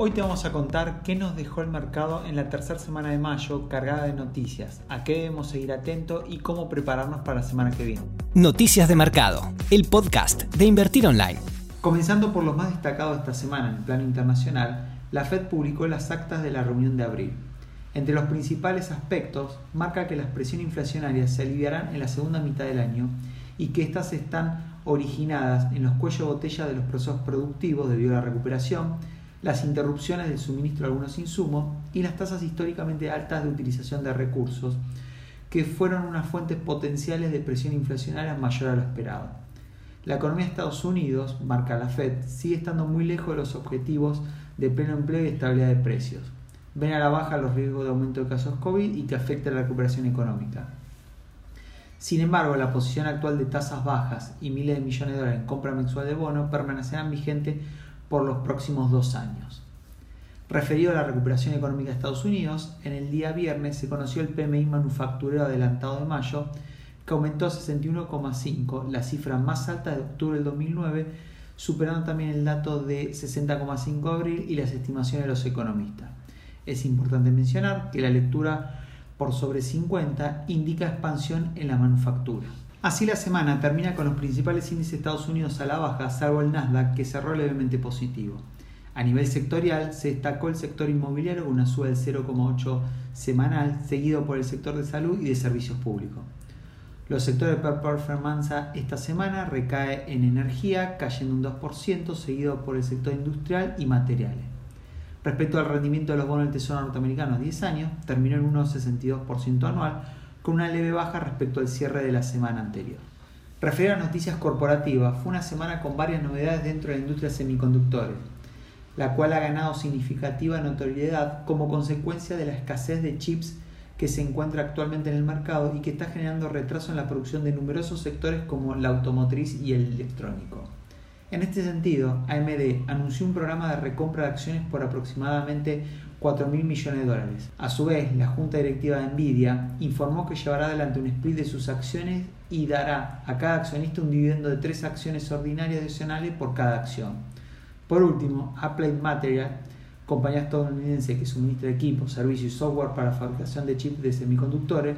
Hoy te vamos a contar qué nos dejó el mercado en la tercera semana de mayo cargada de noticias, a qué debemos seguir atentos y cómo prepararnos para la semana que viene. Noticias de Mercado, el podcast de Invertir Online. Comenzando por lo más destacado de esta semana en el plano internacional, la Fed publicó las actas de la reunión de abril. Entre los principales aspectos, marca que las presiones inflacionarias se aliviarán en la segunda mitad del año y que éstas están originadas en los cuellos de botella de los procesos productivos debido a la recuperación, las interrupciones del suministro de algunos insumos y las tasas históricamente altas de utilización de recursos, que fueron unas fuentes potenciales de presión inflacionaria mayor a lo esperado. La economía de Estados Unidos, marca la Fed, sigue estando muy lejos de los objetivos de pleno empleo y estabilidad de precios. Ven a la baja los riesgos de aumento de casos COVID y que afecta la recuperación económica. Sin embargo, la posición actual de tasas bajas y miles de millones de dólares en compra mensual de bonos permanecerán vigentes por los próximos dos años. Referido a la recuperación económica de Estados Unidos, en el día viernes se conoció el PMI manufacturero adelantado de mayo, que aumentó a 61,5, la cifra más alta de octubre del 2009, superando también el dato de 60,5 de abril y las estimaciones de los economistas. Es importante mencionar que la lectura por sobre 50 indica expansión en la manufactura. Así la semana termina con los principales índices de Estados Unidos a la baja, salvo el Nasdaq que cerró levemente positivo. A nivel sectorial se destacó el sector inmobiliario con una suba del 0,8 semanal, seguido por el sector de salud y de servicios públicos. Los sectores de performance esta semana recae en energía, cayendo un 2%, seguido por el sector industrial y materiales. Respecto al rendimiento de los bonos del Tesoro norteamericano a 10 años, terminó en 1,62% anual, con una leve baja respecto al cierre de la semana anterior. Referido a noticias corporativas, fue una semana con varias novedades dentro de la industria de semiconductores, la cual ha ganado significativa notoriedad como consecuencia de la escasez de chips que se encuentra actualmente en el mercado y que está generando retraso en la producción de numerosos sectores como la automotriz y el electrónico. En este sentido, AMD anunció un programa de recompra de acciones por aproximadamente 4 mil millones de dólares. A su vez, la Junta Directiva de Nvidia informó que llevará adelante un split de sus acciones y dará a cada accionista un dividendo de 3 acciones ordinarias adicionales por cada acción. Por último, Applied Materials, compañía estadounidense que suministra equipos, servicios y software para fabricación de chips de semiconductores,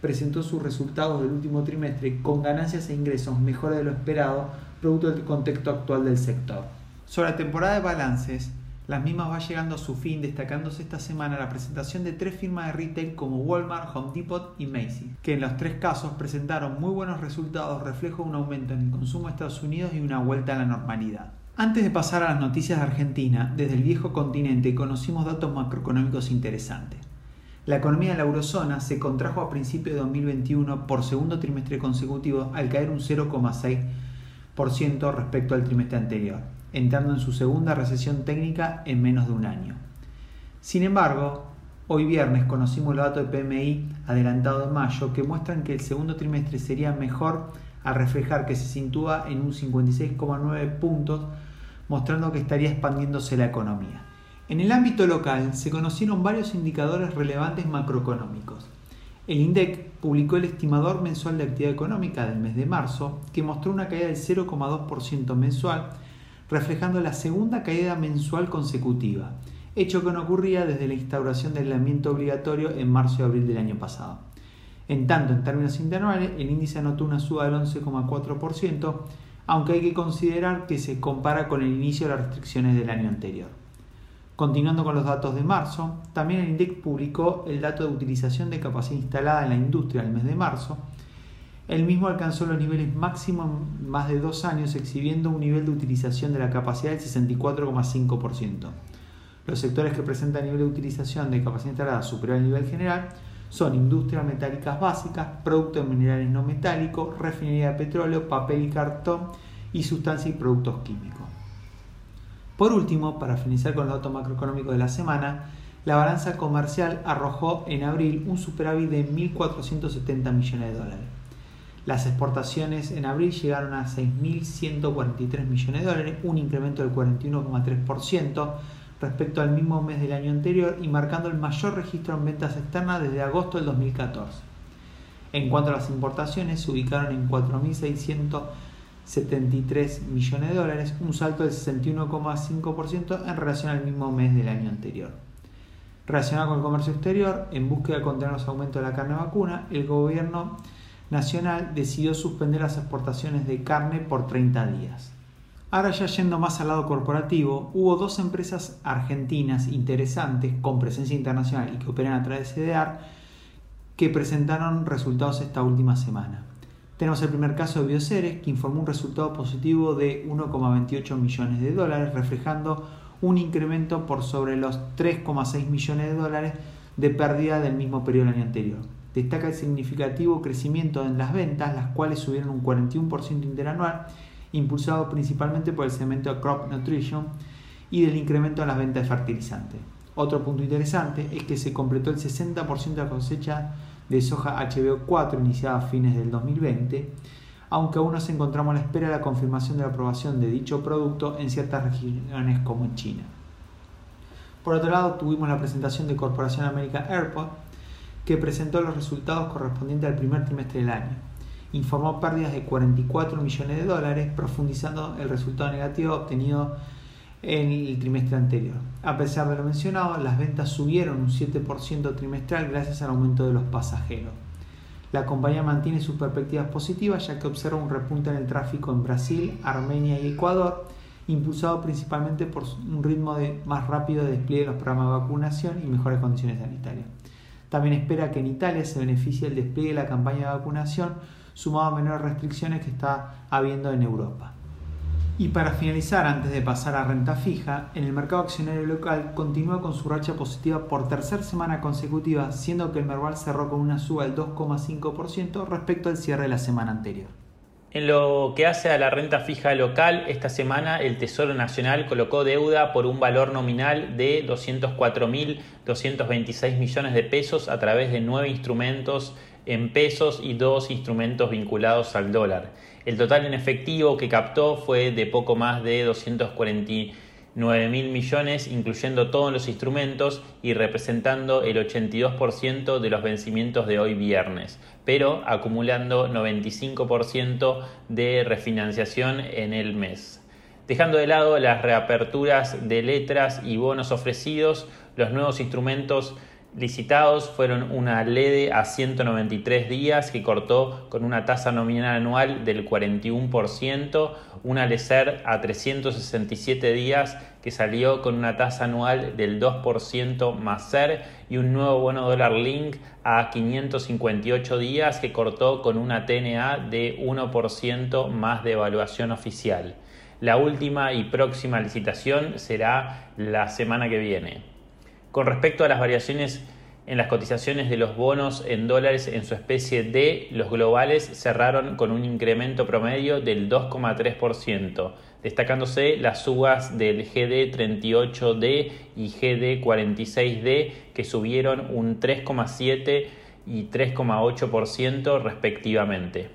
presentó sus resultados del último trimestre con ganancias e ingresos mejores de lo esperado producto del contexto actual del sector. Sobre la temporada de balances, las mismas va llegando a su fin, destacándose esta semana la presentación de tres firmas de retail como Walmart, Home Depot y Macy's, que en los tres casos presentaron muy buenos resultados, reflejo de un aumento en el consumo de Estados Unidos y una vuelta a la normalidad. Antes de pasar a las noticias de Argentina, desde el viejo continente conocimos datos macroeconómicos interesantes. La economía de la eurozona se contrajo a principios de 2021 por segundo trimestre consecutivo al caer un 0,6 respecto al trimestre anterior, entrando en su segunda recesión técnica en menos de un año. Sin embargo, hoy viernes conocimos los datos de PMI adelantado de mayo que muestran que el segundo trimestre sería mejor al reflejar que se sitúa en un 56,9 puntos, mostrando que estaría expandiéndose la economía. En el ámbito local se conocieron varios indicadores relevantes macroeconómicos. El INDEC publicó el estimador mensual de actividad económica del mes de marzo, que mostró una caída del 0,2% mensual, reflejando la segunda caída mensual consecutiva, hecho que no ocurría desde la instauración del aislamiento obligatorio en marzo y abril del año pasado. En tanto, en términos interanuales, el índice anotó una suba del 11,4%, aunque hay que considerar que se compara con el inicio de las restricciones del año anterior. Continuando con los datos de marzo, también el INDEC publicó el dato de utilización de capacidad instalada en la industria el mes de marzo. El mismo alcanzó los niveles máximos en más de dos años, exhibiendo un nivel de utilización de la capacidad del 64,5%. Los sectores que presentan nivel de utilización de capacidad instalada superior al nivel general son industrias metálicas básicas, productos minerales no metálicos, refinería de petróleo, papel y cartón y sustancias y productos químicos. Por último, para finalizar con los datos macroeconómicos de la semana, la balanza comercial arrojó en abril un superávit de 1.470 millones de dólares. Las exportaciones en abril llegaron a 6.143 millones de dólares, un incremento del 41,3% respecto al mismo mes del año anterior y marcando el mayor registro en ventas externas desde agosto del 2014. En cuanto a las importaciones, se ubicaron en 4.600 73 millones de dólares, un salto del 61,5% en relación al mismo mes del año anterior. Relacionado con el comercio exterior, en búsqueda de contener los aumentos de la carne vacuna, el gobierno nacional decidió suspender las exportaciones de carne por 30 días. Ahora ya yendo más al lado corporativo, hubo dos empresas argentinas interesantes con presencia internacional y que operan a través de CDR que presentaron resultados esta última semana. Tenemos el primer caso de Bioceres que informó un resultado positivo de 1,28 millones de dólares, reflejando un incremento por sobre los 3,6 millones de dólares de pérdida del mismo periodo del año anterior. Destaca el significativo crecimiento en las ventas, las cuales subieron un 41% interanual, impulsado principalmente por el segmento Crop Nutrition y del incremento en las ventas de fertilizantes. Otro punto interesante es que se completó el 60% de la cosecha de soja HBO4 iniciada a fines del 2020, aunque aún nos encontramos a la espera de la confirmación de la aprobación de dicho producto en ciertas regiones como China. Por otro lado, tuvimos la presentación de Corporación América Airport, que presentó los resultados correspondientes al primer trimestre del año. Informó pérdidas de 44 millones de dólares, profundizando el resultado negativo obtenido en el trimestre anterior. A pesar de lo mencionado, las ventas subieron un 7% trimestral gracias al aumento de los pasajeros. La compañía mantiene sus perspectivas positivas ya que observa un repunte en el tráfico en Brasil, Armenia y Ecuador, impulsado principalmente por un ritmo de más rápido de despliegue de los programas de vacunación y mejores condiciones sanitarias. También espera que en Italia se beneficie el despliegue de la campaña de vacunación sumado a menores restricciones que está habiendo en Europa. Y para finalizar, antes de pasar a renta fija, en el mercado accionario local continúa con su racha positiva por tercera semana consecutiva, siendo que el Merval cerró con una suba del 2,5% respecto al cierre de la semana anterior. En lo que hace a la renta fija local, esta semana el Tesoro Nacional colocó deuda por un valor nominal de 204.226 millones de pesos a través de nueve instrumentos en pesos y dos instrumentos vinculados al dólar. El total en efectivo que captó fue de poco más de 249 mil millones, incluyendo todos los instrumentos y representando el 82% de los vencimientos de hoy viernes, pero acumulando 95% de refinanciación en el mes. Dejando de lado las reaperturas de letras y bonos ofrecidos, los nuevos instrumentos licitados fueron una LED a 193 días que cortó con una tasa nominal anual del 41%, una LECER a 367 días que salió con una tasa anual del 2% más SER y un nuevo bono dólar link a 558 días que cortó con una TNA de 1% más de evaluación oficial. La última y próxima licitación será la semana que viene. Con respecto a las variaciones en las cotizaciones de los bonos en dólares en su especie D, los globales cerraron con un incremento promedio del 2,3%, destacándose las subas del GD38D y GD46D que subieron un 3,7 y 3,8% respectivamente.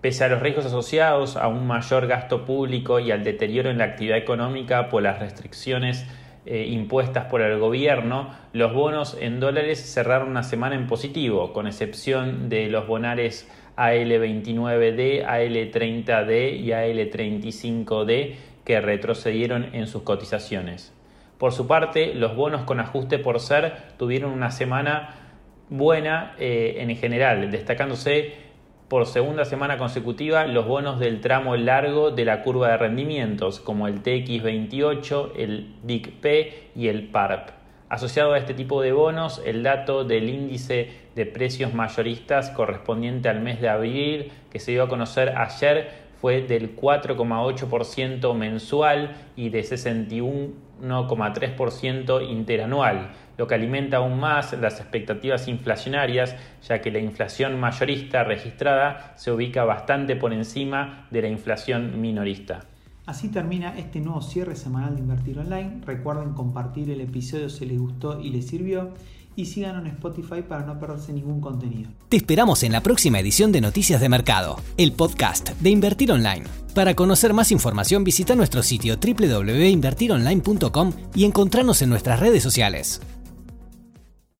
Pese a los riesgos asociados a un mayor gasto público y al deterioro en la actividad económica por las restricciones eh, impuestas por el gobierno, los bonos en dólares cerraron una semana en positivo, con excepción de los bonares AL29D, AL30D y AL35D que retrocedieron en sus cotizaciones. Por su parte, los bonos con ajuste por ser tuvieron una semana buena eh, en general, destacándose por segunda semana consecutiva los bonos del tramo largo de la curva de rendimientos, como el TX28, el DIC-P y el PARP. Asociado a este tipo de bonos, el dato del índice de precios mayoristas correspondiente al mes de abril, que se dio a conocer ayer, fue del 4,8% mensual y de 61,3% interanual lo que alimenta aún más las expectativas inflacionarias, ya que la inflación mayorista registrada se ubica bastante por encima de la inflación minorista. Así termina este nuevo cierre semanal de Invertir Online. Recuerden compartir el episodio si les gustó y les sirvió y síganos en Spotify para no perderse ningún contenido. Te esperamos en la próxima edición de Noticias de Mercado, el podcast de Invertir Online. Para conocer más información visita nuestro sitio www.invertironline.com y encontrarnos en nuestras redes sociales.